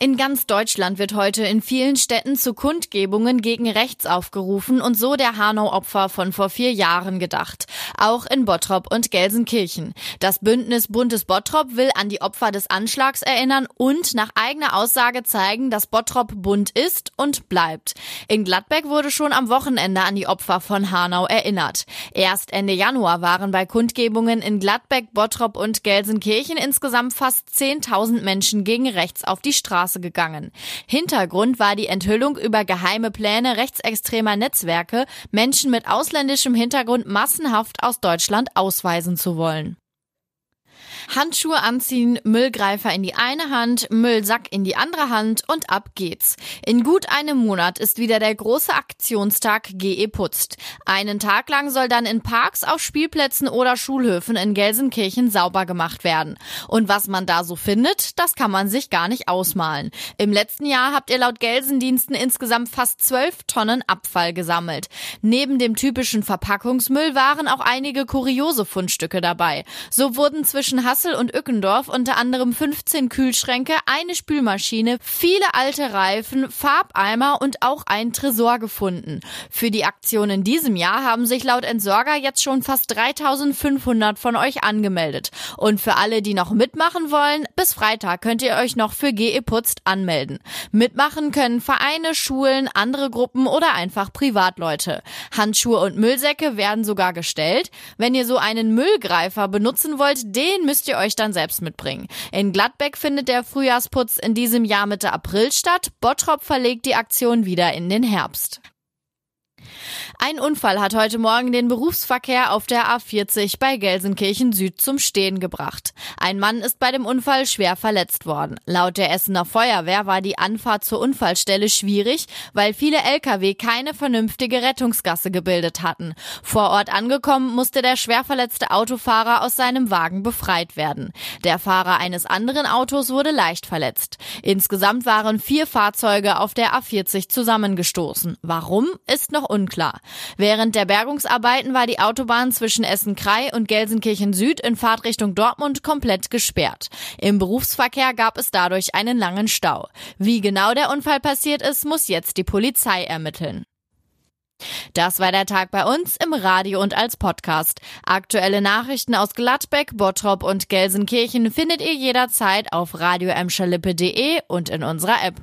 In ganz Deutschland wird heute in vielen Städten zu Kundgebungen gegen rechts aufgerufen und so der Hanau-Opfer von vor vier Jahren gedacht. Auch in Bottrop und Gelsenkirchen. Das Bündnis Buntes Bottrop will an die Opfer des Anschlags erinnern und nach eigener Aussage zeigen, dass Bottrop bunt ist und bleibt. In Gladbeck wurde schon am Wochenende an die Opfer von Hanau erinnert. Erst Ende Januar waren bei Kundgebungen in Gladbeck, Bottrop und Gelsenkirchen insgesamt fast 10.000 Menschen gegen rechts auf die Straße gegangen. Hintergrund war die Enthüllung über geheime Pläne rechtsextremer Netzwerke, Menschen mit ausländischem Hintergrund massenhaft aus Deutschland ausweisen zu wollen. Handschuhe anziehen, Müllgreifer in die eine Hand, Müllsack in die andere Hand und ab geht's. In gut einem Monat ist wieder der große Aktionstag GE Putzt. Einen Tag lang soll dann in Parks, auf Spielplätzen oder Schulhöfen in Gelsenkirchen sauber gemacht werden. Und was man da so findet, das kann man sich gar nicht ausmalen. Im letzten Jahr habt ihr laut Gelsendiensten insgesamt fast zwölf Tonnen Abfall gesammelt. Neben dem typischen Verpackungsmüll waren auch einige kuriose Fundstücke dabei. So wurden zwischen Hass Kassel und Ückendorf unter anderem 15 Kühlschränke, eine Spülmaschine, viele alte Reifen, Farbeimer und auch ein Tresor gefunden. Für die Aktion in diesem Jahr haben sich laut Entsorger jetzt schon fast 3500 von euch angemeldet. Und für alle, die noch mitmachen wollen, bis Freitag könnt ihr euch noch für GE Putzt anmelden. Mitmachen können Vereine, Schulen, andere Gruppen oder einfach Privatleute. Handschuhe und Müllsäcke werden sogar gestellt. Wenn ihr so einen Müllgreifer benutzen wollt, den müsst ihr euch dann selbst mitbringen. In Gladbeck findet der Frühjahrsputz in diesem Jahr Mitte April statt. Bottrop verlegt die Aktion wieder in den Herbst. Ein Unfall hat heute Morgen den Berufsverkehr auf der A40 bei Gelsenkirchen Süd zum Stehen gebracht. Ein Mann ist bei dem Unfall schwer verletzt worden. Laut der Essener Feuerwehr war die Anfahrt zur Unfallstelle schwierig, weil viele Lkw keine vernünftige Rettungsgasse gebildet hatten. Vor Ort angekommen musste der schwer verletzte Autofahrer aus seinem Wagen befreit werden. Der Fahrer eines anderen Autos wurde leicht verletzt. Insgesamt waren vier Fahrzeuge auf der A40 zusammengestoßen. Warum ist noch unklar. Während der Bergungsarbeiten war die Autobahn zwischen Essen-Krei und Gelsenkirchen Süd in Fahrtrichtung Dortmund komplett gesperrt. Im Berufsverkehr gab es dadurch einen langen Stau. Wie genau der Unfall passiert ist, muss jetzt die Polizei ermitteln. Das war der Tag bei uns im Radio und als Podcast. Aktuelle Nachrichten aus Gladbeck, Bottrop und Gelsenkirchen findet ihr jederzeit auf radioemscherlippe.de und in unserer App.